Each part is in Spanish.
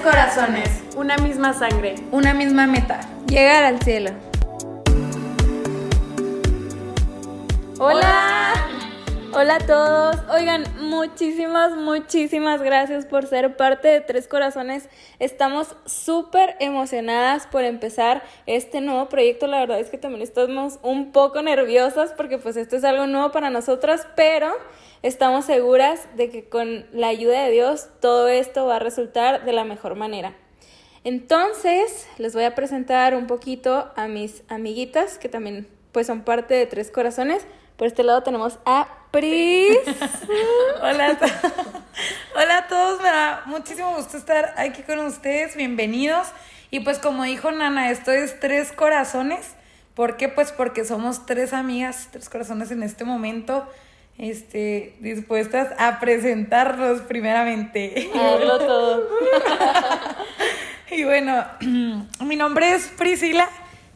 corazones, una misma sangre, una misma meta. Llegar al cielo. Hola. Hola a todos. Oigan, muchísimas, muchísimas gracias por ser parte de Tres Corazones. Estamos súper emocionadas por empezar este nuevo proyecto. La verdad es que también estamos un poco nerviosas porque pues esto es algo nuevo para nosotras, pero estamos seguras de que con la ayuda de Dios todo esto va a resultar de la mejor manera. Entonces, les voy a presentar un poquito a mis amiguitas que también pues son parte de Tres Corazones. Por este lado tenemos a Pris. Hola, hola a todos, me da muchísimo gusto estar aquí con ustedes, bienvenidos. Y pues como dijo Nana, esto es Tres Corazones. ¿Por qué? Pues porque somos tres amigas, tres corazones en este momento, este, dispuestas a presentarnos primeramente. A todo. y bueno, mi nombre es Priscila,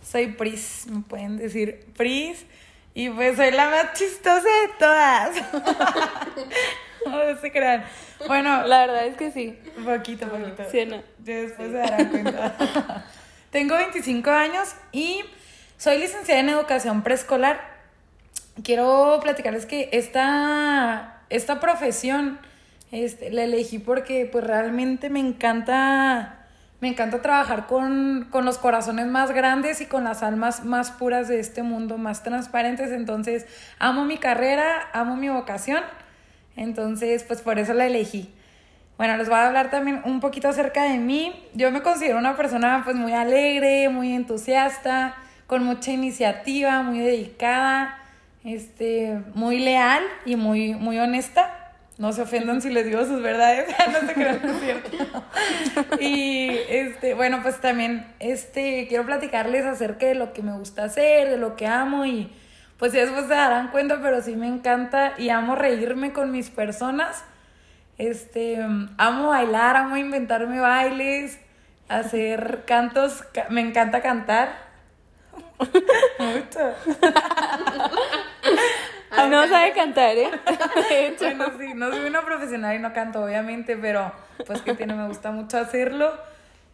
soy Pris, me pueden decir Pris. Y pues soy la más chistosa de todas. no se crean. Bueno, la verdad es que sí. Poquito, poquito. Sí, no. después se darán cuenta. Tengo 25 años y soy licenciada en educación preescolar. Quiero platicarles que esta, esta profesión este, la elegí porque pues realmente me encanta me encanta trabajar con, los corazones más grandes y con las almas más puras de este mundo, más transparentes. Entonces, amo mi carrera, amo mi vocación. Entonces, pues por eso la elegí. Bueno, les voy a hablar también un poquito acerca de mí. Yo me considero una persona pues muy alegre, muy entusiasta, con mucha iniciativa, muy dedicada, este, muy leal y muy, muy honesta. No se ofendan si les digo sus verdades, no se crean, es cierto. y este, bueno, pues también este, quiero platicarles acerca de lo que me gusta hacer, de lo que amo y pues después se darán cuenta, pero sí me encanta y amo reírme con mis personas. Este, amo bailar, amo inventarme bailes, hacer cantos, me encanta cantar. Mucho. no sabe cantar, ¿eh? bueno, sí, no soy una profesional y no canto, obviamente, pero pues que tiene, me gusta mucho hacerlo.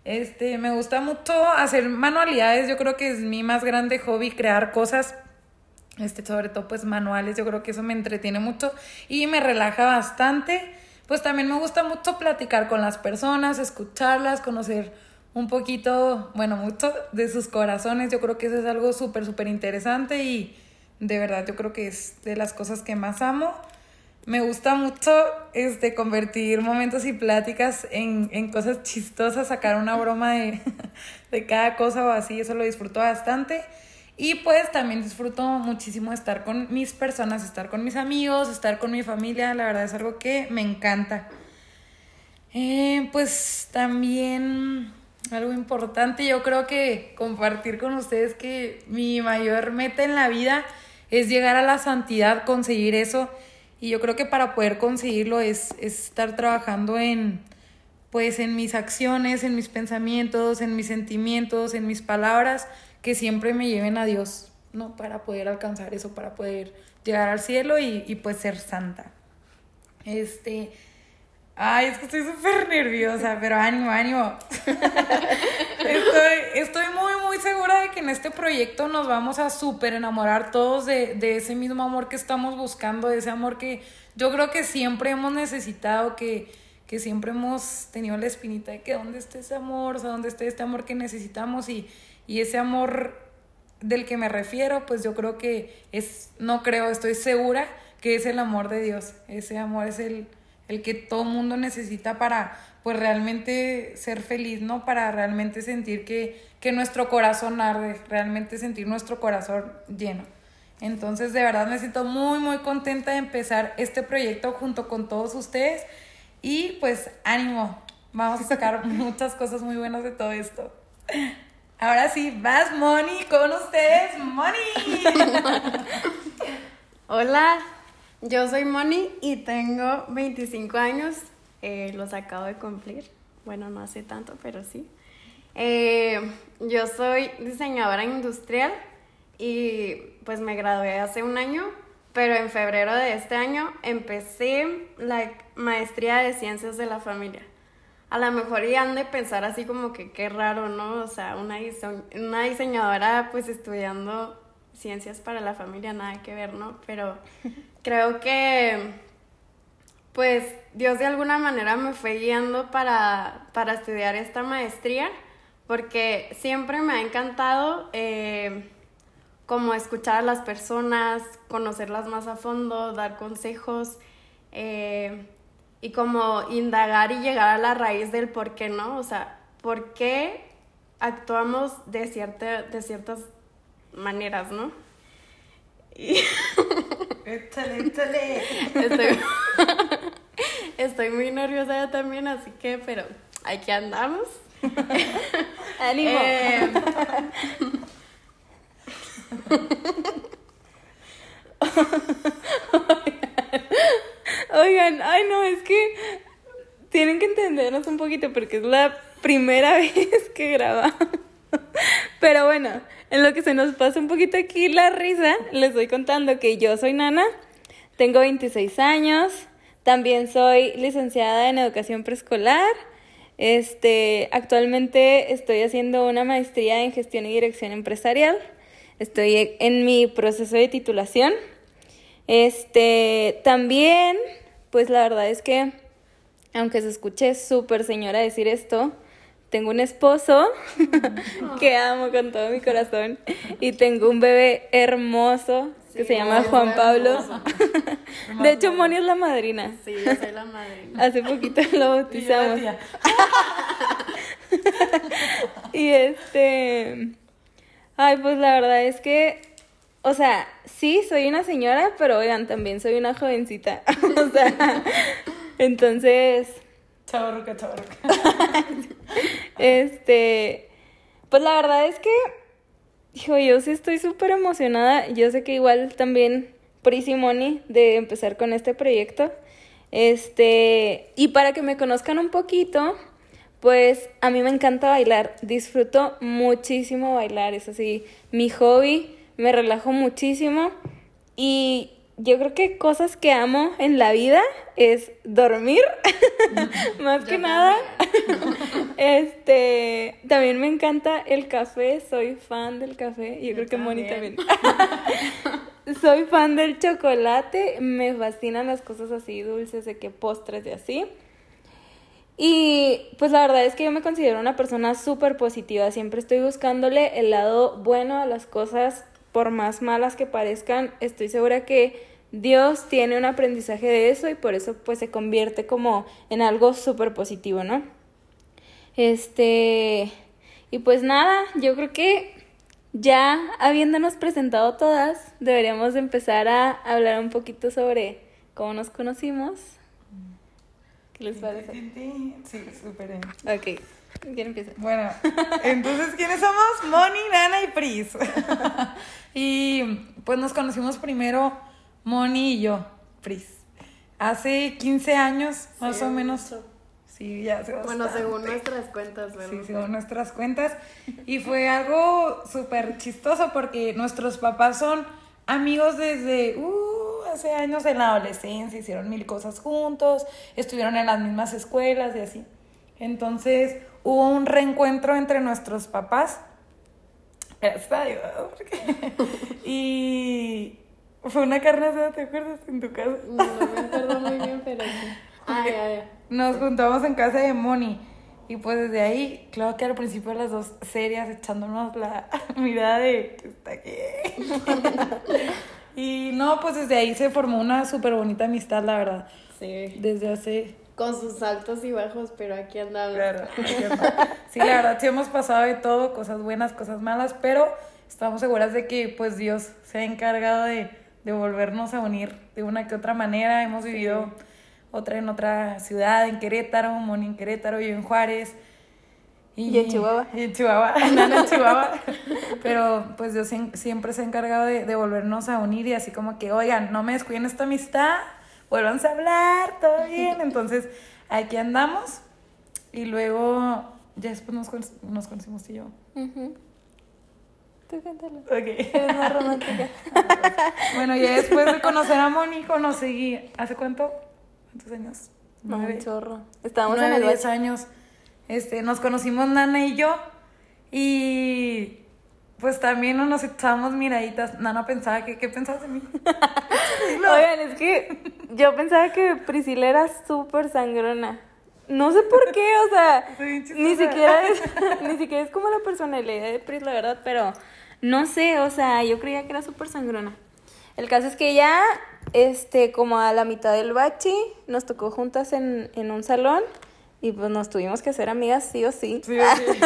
Este, me gusta mucho hacer manualidades, yo creo que es mi más grande hobby, crear cosas, este, sobre todo pues manuales, yo creo que eso me entretiene mucho y me relaja bastante. Pues también me gusta mucho platicar con las personas, escucharlas, conocer un poquito, bueno, mucho de sus corazones, yo creo que eso es algo súper, súper interesante y de verdad, yo creo que es de las cosas que más amo. Me gusta mucho este, convertir momentos y pláticas en, en cosas chistosas, sacar una broma de, de cada cosa o así, eso lo disfruto bastante. Y pues también disfruto muchísimo estar con mis personas, estar con mis amigos, estar con mi familia, la verdad es algo que me encanta. Eh, pues también algo importante, yo creo que compartir con ustedes que mi mayor meta en la vida es llegar a la santidad, conseguir eso. Y yo creo que para poder conseguirlo es, estar trabajando en, pues, en mis acciones, en mis pensamientos, en mis sentimientos, en mis palabras, que siempre me lleven a Dios, ¿no? Para poder alcanzar eso, para poder llegar al cielo y, y pues ser santa. Este, Ay, es que estoy súper nerviosa, pero ánimo, ánimo. estoy, estoy muy, muy segura de que en este proyecto nos vamos a súper enamorar todos de, de ese mismo amor que estamos buscando, de ese amor que yo creo que siempre hemos necesitado, que, que siempre hemos tenido la espinita de que dónde está ese amor, o sea, dónde está este amor que necesitamos y, y ese amor del que me refiero, pues yo creo que es, no creo, estoy segura que es el amor de Dios. Ese amor es el el que todo mundo necesita para pues realmente ser feliz, ¿no? Para realmente sentir que, que nuestro corazón arde, realmente sentir nuestro corazón lleno. Entonces, de verdad me siento muy, muy contenta de empezar este proyecto junto con todos ustedes y pues ánimo, vamos a sacar muchas cosas muy buenas de todo esto. Ahora sí, vas Moni con ustedes, Moni. Hola, yo soy Moni y tengo 25 años, eh, los acabo de cumplir. Bueno, no hace tanto, pero sí. Eh, yo soy diseñadora industrial y pues me gradué hace un año, pero en febrero de este año empecé la maestría de ciencias de la familia. a lo mejor y han de pensar así como que qué raro, ¿no? O sea, una, una diseñadora pues estudiando ciencias para la familia, nada que ver, ¿no? Pero creo que pues Dios de alguna manera me fue guiando para, para estudiar esta maestría, porque siempre me ha encantado eh, como escuchar a las personas, conocerlas más a fondo, dar consejos. Eh, y como indagar y llegar a la raíz del por qué, ¿no? O sea, ¿por qué actuamos de, cierta, de ciertas maneras, ¿no? Y... Échale, échale. Estoy... Estoy muy nerviosa también, así que, pero aquí andamos. ¡Ánimo! Eh... Oigan, ay no, es que tienen que entendernos un poquito porque es la primera vez que grabamos. Pero bueno, en lo que se nos pasa un poquito aquí la risa, les voy contando que yo soy Nana, tengo 26 años, también soy licenciada en educación preescolar. Este, actualmente estoy haciendo una maestría en gestión y dirección empresarial. Estoy en mi proceso de titulación. Este, también, pues la verdad es que, aunque se escuche súper señora decir esto, tengo un esposo que amo con todo mi corazón y tengo un bebé hermoso que se llama Juan Pablo. de hecho, Moni es la madrina. Sí, yo soy la madrina. Hace poquito lo bautizamos. y este... Ay, pues la verdad es que o sea, sí, soy una señora, pero oigan, también soy una jovencita. o sea, entonces... Chavarruca, chavarruca. este, pues la verdad es que, hijo, yo sí estoy súper emocionada. Yo sé que igual también Pris y Moni de empezar con este proyecto. Este, y para que me conozcan un poquito, pues a mí me encanta bailar. Disfruto muchísimo bailar, es así, mi hobby me relajo muchísimo y yo creo que cosas que amo en la vida es dormir, más que nada. este, también me encanta el café, soy fan del café, yo, creo que Moni también. soy fan del chocolate, me fascinan las cosas así dulces, de que postres y así. Y pues la verdad es que yo me considero una persona súper positiva, siempre estoy buscándole el lado bueno a las cosas por más malas que parezcan, estoy segura que Dios tiene un aprendizaje de eso y por eso pues se convierte como en algo súper positivo, ¿no? Este, y pues nada, yo creo que ya habiéndonos presentado todas, deberíamos empezar a hablar un poquito sobre cómo nos conocimos. ¿Qué les parece? Sí, súper bien. Ok. ¿Quién empieza? Bueno, entonces, ¿quiénes somos? Moni, Nana y Pris. y pues nos conocimos primero Moni y yo, Pris. Hace 15 años, más o menos. Sí, ya hace Bueno, según nuestras cuentas, ¿verdad? Sí, según nuestras cuentas. Y fue algo súper chistoso porque nuestros papás son amigos desde uh, hace años en la adolescencia, hicieron mil cosas juntos, estuvieron en las mismas escuelas y así. Entonces, hubo un reencuentro entre nuestros papás. y fue una carne asada, ¿te acuerdas? En tu casa. No, me acuerdo muy bien, pero sí. Ay, ay, Nos juntamos en casa de Moni. Y pues desde ahí, claro que al principio las dos serias echándonos la mirada de está aquí. y no, pues desde ahí se formó una súper bonita amistad, la verdad. Sí. Desde hace con sus altos y bajos, pero aquí andamos. Claro, sí, la verdad, sí hemos pasado de todo, cosas buenas, cosas malas, pero estamos seguras de que pues Dios se ha encargado de, de volvernos a unir de una que otra manera. Hemos vivido otra en otra ciudad, en Querétaro, Moni en Querétaro, yo en Juárez. Y, en Chihuahua. Y en Chihuahua, en Chihuahua. Pero pues Dios siempre se ha encargado de, de volvernos a unir y así como que, oigan, no me descuiden esta amistad, vuelvan a hablar, todo bien. Entonces, aquí andamos. Y luego, ya después nos, nos conocimos y yo. Tú cántalo. Ok. Eres más romántica. bueno, ya después de conocer a Mónico, nos seguí. ¿Hace cuánto? ¿Cuántos años? No, chorro. Estábamos Nueve, en el diez años. este, nos conocimos Nana y yo y pues también nos echábamos miraditas. Nana pensaba que, ¿qué pensabas de mí? Oigan, es que yo pensaba que Priscila era súper sangrona. No sé por qué, o sea, ni siquiera es, ni siquiera es como la personalidad de Pris, la verdad, pero no sé, o sea, yo creía que era súper sangrona. El caso es que ya, este, como a la mitad del bachi, nos tocó juntas en, en un salón y pues nos tuvimos que hacer amigas sí o sí. Sí, sí.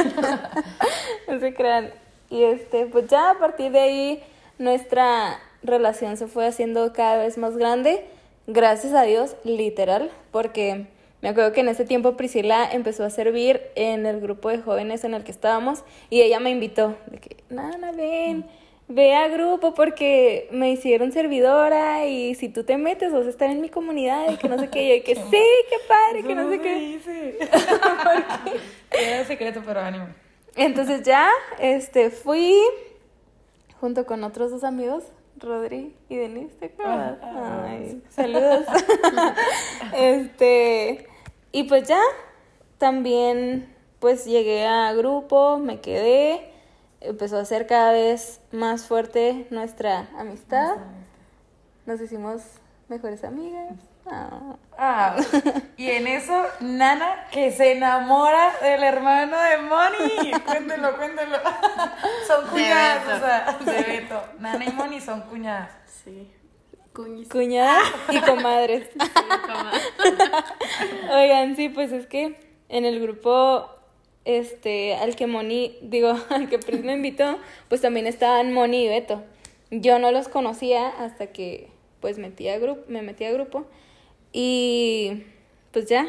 no se crean. Y este, pues ya a partir de ahí nuestra relación se fue haciendo cada vez más grande, gracias a Dios, literal, porque me acuerdo que en ese tiempo Priscila empezó a servir en el grupo de jóvenes en el que estábamos y ella me invitó, de que, Nana, ven, ve a grupo porque me hicieron servidora y si tú te metes vas a estar en mi comunidad y que no sé qué, y yo, que sí, qué padre, que no sé qué. Era secreto, pero ánimo. Entonces ya, este, fui junto con otros dos amigos, Rodri y Denise, ¿te acuerdas? Ah, Ay, saludos. este, y pues ya, también, pues llegué a grupo, me quedé, empezó a ser cada vez más fuerte nuestra amistad, nos hicimos mejores amigas. Ah. Ah, y en eso, Nana que se enamora del hermano de Moni. Cuéntelo, cuéntelo. Son cuñadas, Beto. o sea, de Beto. Nana y Moni son cuñadas. Sí. Cuñis. Cuñadas y comadres. Oigan, sí, pues es que en el grupo este al que Moni, digo, al que Pris me invitó, pues también estaban Moni y Beto. Yo no los conocía hasta que pues metí a grupo, me metí a grupo y pues ya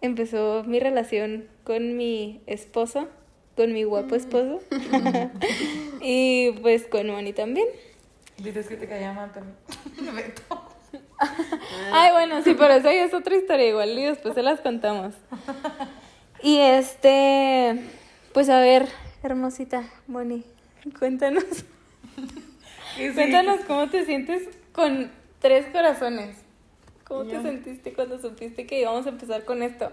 empezó mi relación con mi esposo, con mi guapo esposo. y pues con Moni también. Dices que te caía mal también. Ay, bueno, sí, pero esa ya es otra historia igual y después se las contamos. Y este, pues a ver, hermosita, Moni, cuéntanos, sí, cuéntanos cómo te sientes con tres corazones. ¿Cómo te sentiste cuando supiste que íbamos a empezar con esto?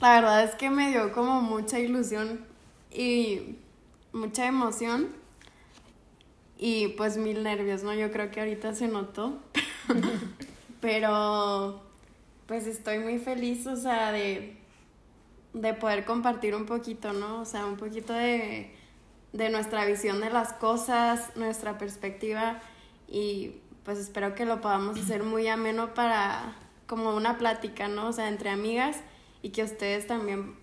La verdad es que me dio como mucha ilusión y mucha emoción y pues mil nervios, ¿no? Yo creo que ahorita se notó, pero pues estoy muy feliz, o sea, de, de poder compartir un poquito, ¿no? O sea, un poquito de, de nuestra visión de las cosas, nuestra perspectiva y pues espero que lo podamos hacer muy ameno para como una plática, ¿no? O sea, entre amigas y que ustedes también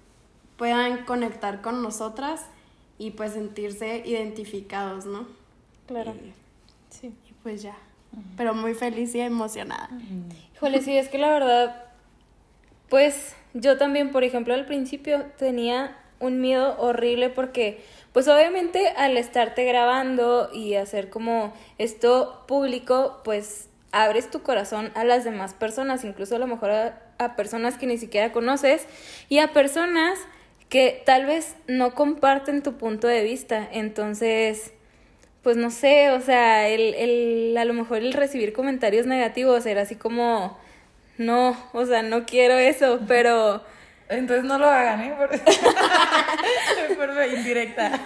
puedan conectar con nosotras y pues sentirse identificados, ¿no? Claro. Y, Sí. y pues ya. Pero muy feliz y emocionada. Híjole, sí, es que la verdad, pues yo también, por ejemplo, al principio tenía un miedo horrible porque, pues obviamente al estarte grabando y hacer como esto público, pues abres tu corazón a las demás personas, incluso a lo mejor a, personas que ni siquiera conoces y a personas que tal vez no comparten tu punto de vista. Entonces, pues no sé, o sea, el, el, a lo mejor el recibir comentarios negativos era así como, no, o sea, no quiero eso, pero Entonces no lo hagan, ¿eh? Indirecta.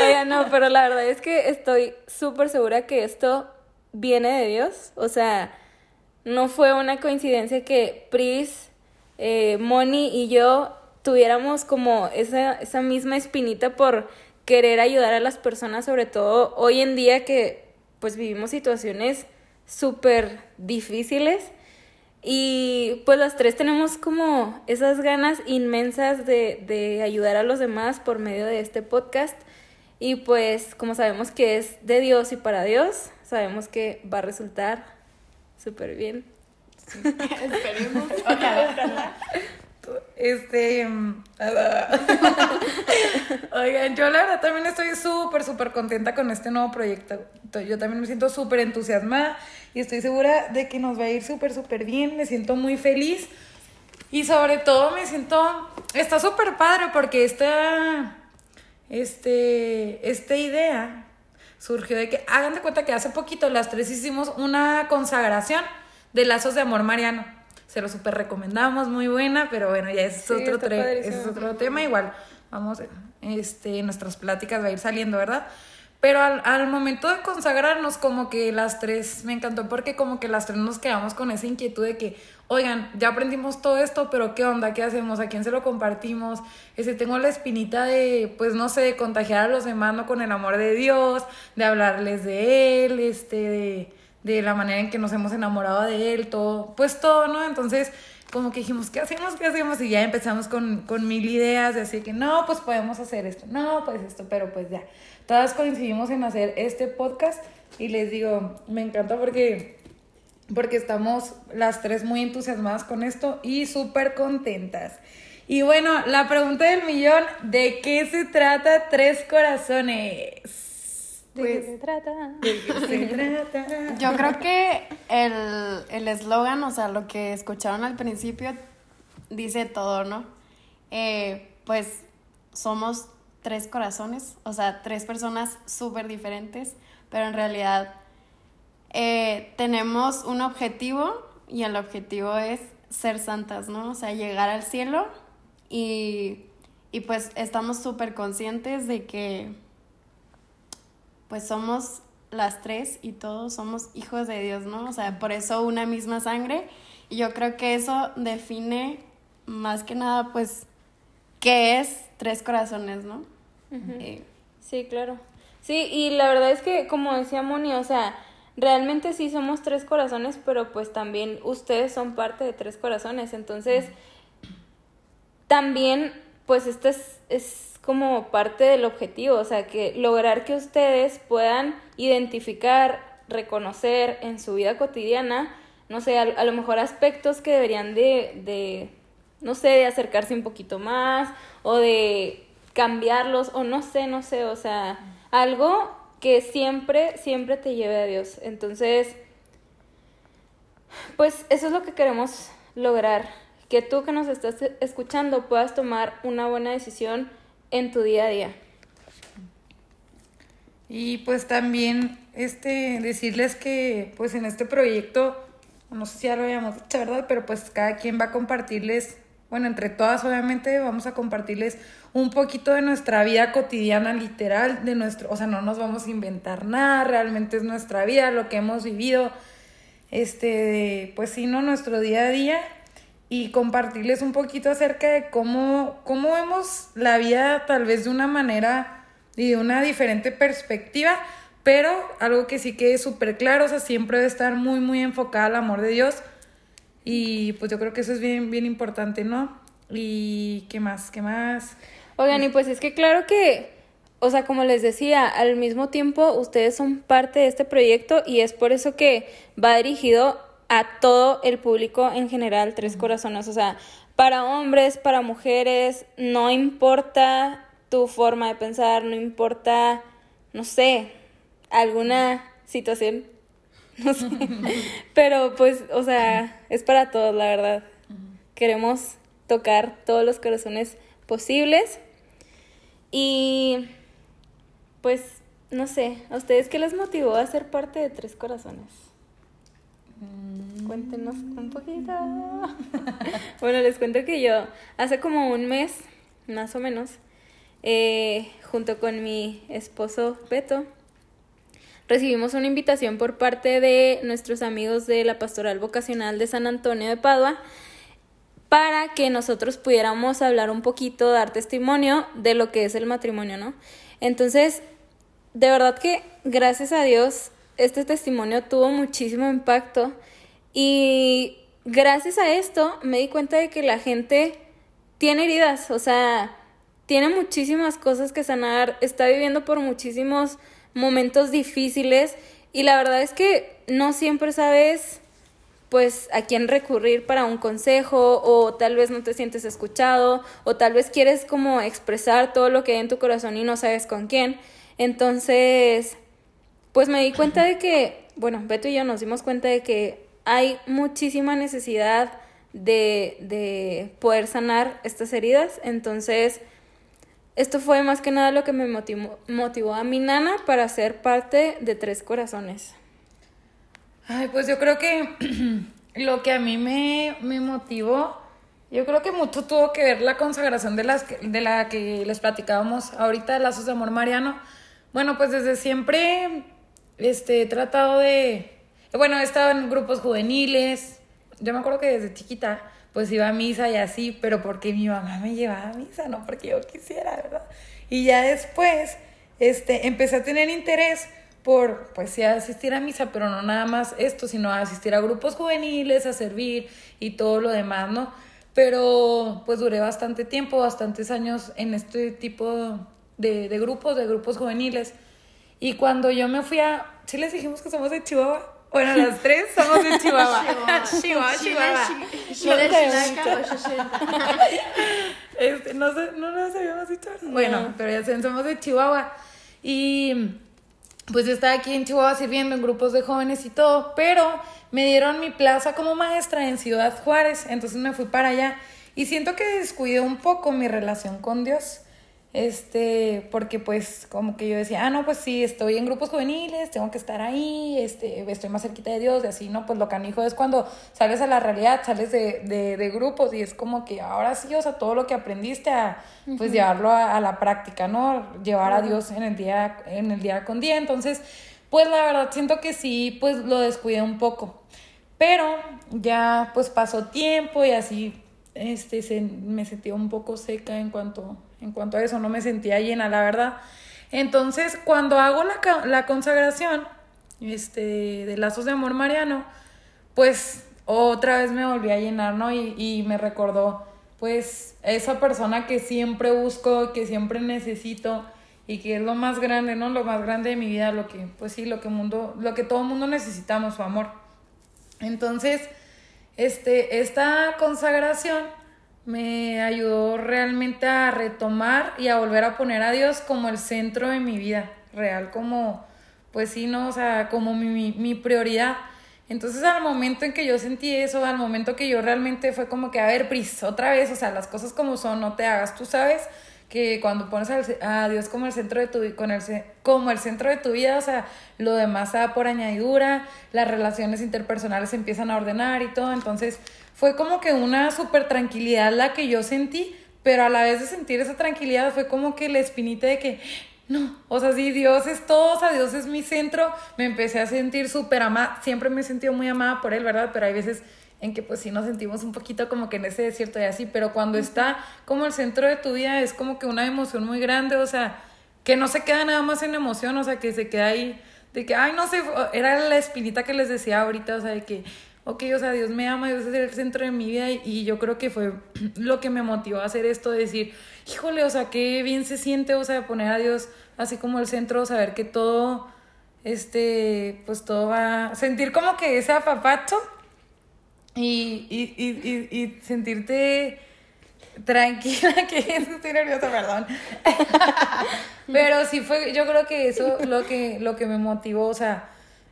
Oiga, no, pero la verdad es que estoy súper segura que esto viene de Dios. O sea, no fue una coincidencia que Pris, eh, Moni y yo tuviéramos como esa, esa misma espinita por querer ayudar a las personas, sobre todo hoy en día que pues vivimos situaciones súper difíciles. Y pues las tres tenemos como esas ganas inmensas de, de ayudar a los demás por medio de este podcast. Y pues como sabemos que es de Dios y para Dios, sabemos que va a resultar súper bien. Esperemos. Este. mm, Oigan, yo la verdad también estoy súper, súper contenta con este nuevo proyecto. Yo también me siento súper entusiasmada y estoy segura de que nos va a ir súper, súper bien. Me siento muy feliz y sobre todo me siento. Está súper padre porque esta. Este. Esta idea surgió de que. Hagan de cuenta que hace poquito las tres hicimos una consagración de lazos de amor mariano. Se lo súper recomendamos, muy buena, pero bueno, ya es, otro, es otro tema, igual vamos, este, nuestras pláticas va a ir saliendo, ¿verdad? Pero al, al momento de consagrarnos, como que las tres, me encantó porque como que las tres nos quedamos con esa inquietud de que, oigan, ya aprendimos todo esto, pero ¿qué onda? ¿Qué hacemos? ¿A quién se lo compartimos? Ese, tengo la espinita de, pues no sé, de contagiar a los demás, ¿no? Con el amor de Dios, de hablarles de Él, este, de, de la manera en que nos hemos enamorado de Él, todo, pues todo, ¿no? Entonces, como que dijimos, ¿qué hacemos? ¿Qué hacemos? Y ya empezamos con, con mil ideas, de así que no, pues podemos hacer esto, no, pues esto, pero pues ya. Todas coincidimos en hacer este podcast y les digo, me encanta porque, porque estamos las tres muy entusiasmadas con esto y súper contentas. Y bueno, la pregunta del millón, ¿de qué se trata Tres Corazones? ¿De Pues- qué se trata? ¿De qué se trata? Yo creo que el el eslogan, o sea, lo que escucharon al principio, dice todo, ¿no? Eh, pues somos tres corazones, o sea, tres personas súper diferentes, pero en realidad eh, tenemos un objetivo y el objetivo es ser santas, ¿no? O sea, llegar al cielo y, y pues estamos súper conscientes de que pues somos las tres y todos somos hijos de Dios, ¿no? O sea, por eso una misma sangre. Y yo creo que eso define más que nada, pues, qué es tres corazones, ¿no? Eh, Sí, claro. Sí, y la verdad es que, como decía Moni, o sea, realmente sí somos tres corazones, pero pues también ustedes son parte de tres corazones. Entonces, también, pues esto es, es como parte del objetivo, o sea, que lograr que ustedes puedan identificar, reconocer en su vida cotidiana, no sé, a, a lo mejor aspectos que deberían de, de, no sé, de acercarse un poquito más o de cambiarlos o no sé, no sé, o sea, algo que siempre, siempre te lleve a Dios. Entonces, pues eso es lo que queremos lograr, que tú que nos estás escuchando puedas tomar una buena decisión en tu día a día. Y pues también este decirles que pues en este proyecto, no sé si ya lo habíamos dicho, ¿verdad? Pero pues cada quien va a compartirles, bueno, entre todas obviamente vamos a compartirles un poquito de nuestra vida cotidiana literal, de nuestro, o sea, no nos vamos a inventar nada, realmente es nuestra vida, lo que hemos vivido, este, pues sí, ¿no? Nuestro día a día y compartirles un poquito acerca de cómo, cómo vemos la vida tal vez de una manera y de una diferente perspectiva, pero algo que sí quede súper claro, o sea, siempre debe estar muy, muy enfocada al amor de Dios y pues yo creo que eso es bien, bien importante, ¿no? Y qué más, qué más. Oigan, y pues es que claro que, o sea, como les decía, al mismo tiempo ustedes son parte de este proyecto y es por eso que va dirigido a todo el público en general, Tres Corazones, o sea, para hombres, para mujeres, no importa tu forma de pensar, no importa, no sé, alguna situación, no sé, pero pues, o sea, es para todos, la verdad. Queremos tocar todos los corazones posibles. Y pues, no sé, ¿a ustedes qué les motivó a ser parte de Tres Corazones? Cuéntenos un poquito. bueno, les cuento que yo hace como un mes, más o menos, eh, junto con mi esposo Beto, recibimos una invitación por parte de nuestros amigos de la Pastoral Vocacional de San Antonio de Padua para que nosotros pudiéramos hablar un poquito, dar testimonio de lo que es el matrimonio, ¿no? Entonces, de verdad que gracias a Dios este testimonio tuvo muchísimo impacto y gracias a esto me di cuenta de que la gente tiene heridas, o sea, tiene muchísimas cosas que sanar, está viviendo por muchísimos momentos difíciles y la verdad es que no siempre sabes pues a quién recurrir para un consejo o tal vez no te sientes escuchado o tal vez quieres como expresar todo lo que hay en tu corazón y no sabes con quién. Entonces, pues me di cuenta de que, bueno, Beto y yo nos dimos cuenta de que hay muchísima necesidad de, de poder sanar estas heridas. Entonces, esto fue más que nada lo que me motivó, motivó a mi nana para ser parte de Tres Corazones. Ay, pues yo creo que lo que a mí me, me motivó, yo creo que mucho tuvo que ver la consagración de, las, de la que les platicábamos ahorita de Lazos de Amor Mariano. Bueno, pues desde siempre este, he tratado de... Bueno, he estado en grupos juveniles. Yo me acuerdo que desde chiquita pues iba a misa y así, pero porque mi mamá me llevaba a misa, no porque yo quisiera, ¿verdad? Y ya después este, empecé a tener interés por, pues sí, asistir a misa, pero no nada más esto, sino a asistir a grupos juveniles, a servir y todo lo demás, ¿no? Pero pues duré bastante tiempo, bastantes años en este tipo de, de grupos, de grupos juveniles. Y cuando yo me fui a... ¿Sí les dijimos que somos de Chihuahua? Bueno, las tres somos de Chihuahua. Chihuahua, Chihuahua. Este, no, sé, no nos habíamos dicho. Bueno, pero ya saben, somos de Chihuahua. Y pues yo estaba aquí en Chihuahua sirviendo en grupos de jóvenes y todo, pero me dieron mi plaza como maestra en Ciudad Juárez, entonces me fui para allá y siento que descuidé un poco mi relación con Dios. Este, porque pues como que yo decía, ah, no, pues sí, estoy en grupos juveniles, tengo que estar ahí, este, estoy más cerquita de Dios, y así, ¿no? Pues lo canijo es cuando sales a la realidad, sales de, de, de grupos y es como que ahora sí, o sea, todo lo que aprendiste a, pues llevarlo a, a la práctica, ¿no? Llevar a Dios en el día, en el día con día, entonces, pues la verdad siento que sí, pues lo descuidé un poco, pero ya pues pasó tiempo y así, este, se, me sentía un poco seca en cuanto, en cuanto a eso, no me sentía llena, la verdad. Entonces, cuando hago la, la consagración este, de lazos de amor mariano, pues otra vez me volví a llenar, ¿no? Y, y me recordó, pues, esa persona que siempre busco, que siempre necesito y que es lo más grande, ¿no? Lo más grande de mi vida, lo que, pues sí, lo que mundo, lo que todo mundo necesitamos, su amor. Entonces, este, esta consagración me ayudó realmente a retomar y a volver a poner a Dios como el centro de mi vida, real, como, pues sí, no, o sea, como mi, mi, prioridad. Entonces al momento en que yo sentí eso, al momento que yo realmente fue como que, a ver, Pris, otra vez, o sea, las cosas como son, no te hagas, tú sabes que cuando pones a Dios como el centro de tu con como el centro de tu vida, o sea, lo demás da por añadidura, las relaciones interpersonales se empiezan a ordenar y todo, entonces fue como que una súper tranquilidad la que yo sentí, pero a la vez de sentir esa tranquilidad fue como que la espinita de que no, o sea, sí, Dios es todo, o sea, Dios es mi centro, me empecé a sentir súper amada, siempre me he sentido muy amada por Él, ¿verdad? Pero hay veces en que pues sí nos sentimos un poquito como que en ese desierto y así, pero cuando está como el centro de tu vida es como que una emoción muy grande, o sea, que no se queda nada más en emoción, o sea, que se queda ahí de que, ay, no sé, era la espinita que les decía ahorita, o sea, de que, ok, o sea, Dios me ama, Dios es el centro de mi vida y, yo creo que fue lo que me motivó a hacer esto, de decir, híjole, o sea, qué bien se siente, o sea, poner a Dios así como el centro, saber que todo, este, pues todo va, sentir como que ese apapacho y, y, y sentirte tranquila, que estoy nerviosa, perdón. Pero sí fue, yo creo que eso lo que, lo que me motivó, o sea,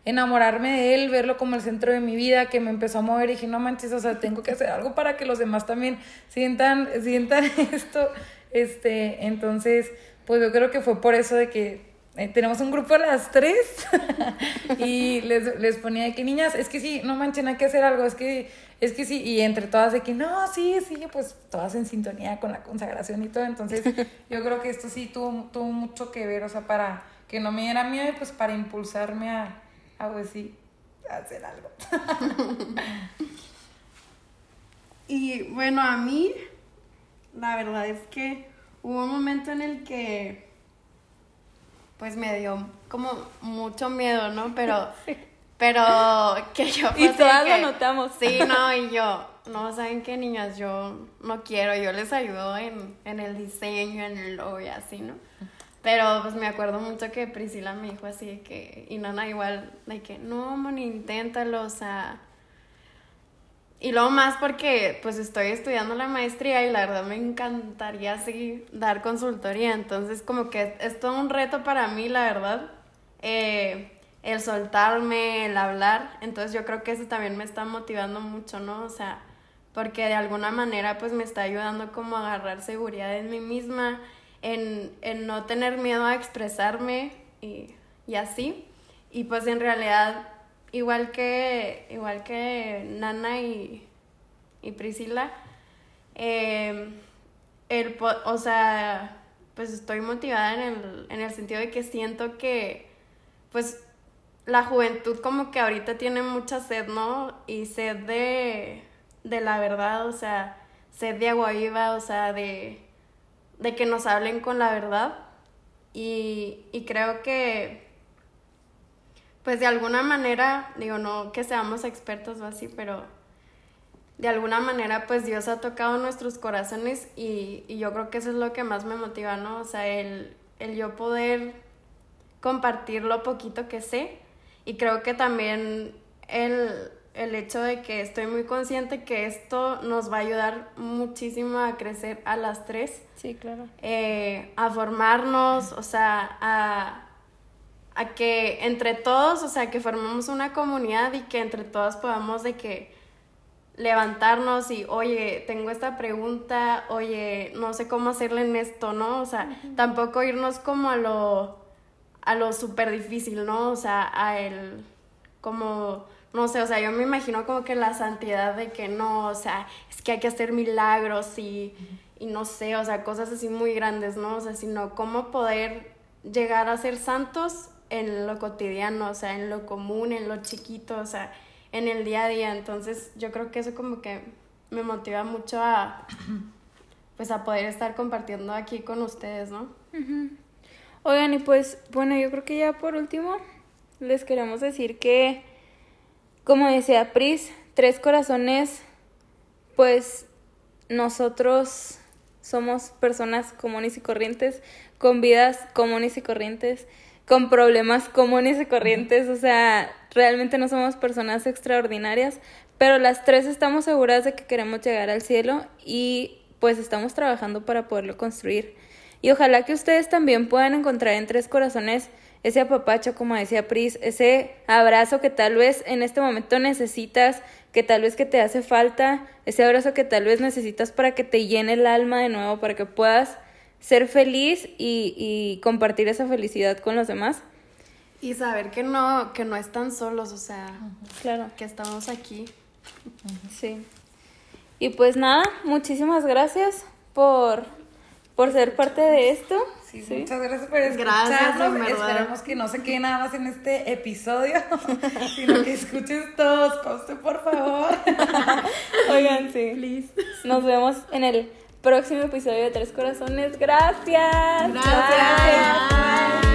enamorarme de él, verlo como el centro de mi vida, que me empezó a mover y dije, no manches, o sea, tengo que hacer algo para que los demás también sientan, sientan esto. Este, entonces, pues yo creo que fue por eso de que eh, tenemos un grupo a las tres y les, les ponía de que niñas, es que sí, no manchen, hay que hacer algo, es que, es que sí, y entre todas de que no, sí, sí, pues todas en sintonía con la consagración y todo, entonces yo creo que esto sí tuvo, tuvo mucho que ver, o sea, para que no me diera miedo y pues para impulsarme a, a pues sí, a hacer algo. Y bueno, a mí, la verdad es que hubo un momento en el que, pues me dio como mucho miedo, ¿no? Pero, pero que yo Y pasé todas que- lo notamos. Sí, no, y yo, no, ¿saben qué, niñas? Yo no quiero, yo les ayudo en, en el diseño, en el logo y así, ¿no? Pero pues me acuerdo mucho que Priscila me dijo así de que, y Nana igual, de que, no, Moni, inténtalo, o sea... Y luego más porque pues estoy estudiando la maestría y la verdad me encantaría así dar consultoría, entonces como que es, todo un reto para mí, la verdad, eh, el soltarme, el hablar, entonces yo creo que eso también me está motivando mucho, ¿no? O sea, porque de alguna manera pues me está ayudando como a agarrar seguridad en mí misma, en, en no tener miedo a expresarme y, y así. Y pues en realidad igual que, igual que Nana y, y Priscila, eh, el, o sea, pues estoy motivada en el, en el sentido de que siento que, pues, la juventud como que ahorita tiene mucha sed, ¿no? Y sed de, de la verdad, o sea, sed de agua viva, o sea, de, de que nos hablen con la verdad. Y, y creo que, pues de alguna manera, digo, no que seamos expertos o así, pero de alguna manera, pues Dios ha tocado nuestros corazones y, y yo creo que eso es lo que más me motiva, ¿no? O sea, el, el yo poder compartir lo poquito que sé y creo que también el, el hecho de que estoy muy consciente que esto nos va a ayudar muchísimo a crecer a las tres Sí, claro. eh, a formarnos, o sea, a, a que entre todos, o sea, que formemos una comunidad y que entre todas podamos de que levantarnos y, oye, tengo esta pregunta, oye, no sé cómo hacerle en esto, ¿no? O sea, tampoco irnos como a lo, a lo súper difícil, ¿no? O sea, a el, como, no sé, o sea, yo me imagino como que la santidad de que no, o sea, es que hay que hacer milagros y, y no sé, o sea, cosas así muy grandes, ¿no? O sea, sino cómo poder llegar a ser santos en lo cotidiano, o sea, en lo común, en lo chiquito, o sea, en el día a día. Entonces, yo creo que eso como que me motiva mucho a, pues, a poder estar compartiendo aquí con ustedes, ¿no? Oigan, y pues, bueno, yo creo que ya por último les queremos decir que, como decía Pris, Tres Corazones, pues nosotros somos personas comunes y corrientes, con vidas comunes y corrientes, con problemas comunes y corrientes, o sea, realmente no somos personas extraordinarias, pero las tres estamos seguras de que queremos llegar al cielo y pues estamos trabajando para poderlo construir. Y ojalá que ustedes también puedan encontrar en Tres Corazones ese apapacho, como decía Pris, ese abrazo que tal vez en este momento necesitas, que tal vez que te hace falta, ese abrazo que tal vez necesitas para que te llene el alma de nuevo, para que puedas ser feliz y, y compartir esa felicidad con los demás. Y saber que no, que no están solos, o sea, Claro. que estamos aquí. Sí. Y pues nada, muchísimas gracias por, por ser parte de esto. Sí, muchas gracias por escucharnos. Gracias. Esperamos que no se quede nada más en este episodio, sino que escuches todos, conste, por favor. Oigan, sí. Nos vemos en el próximo episodio de Tres Corazones. Gracias. Gracias.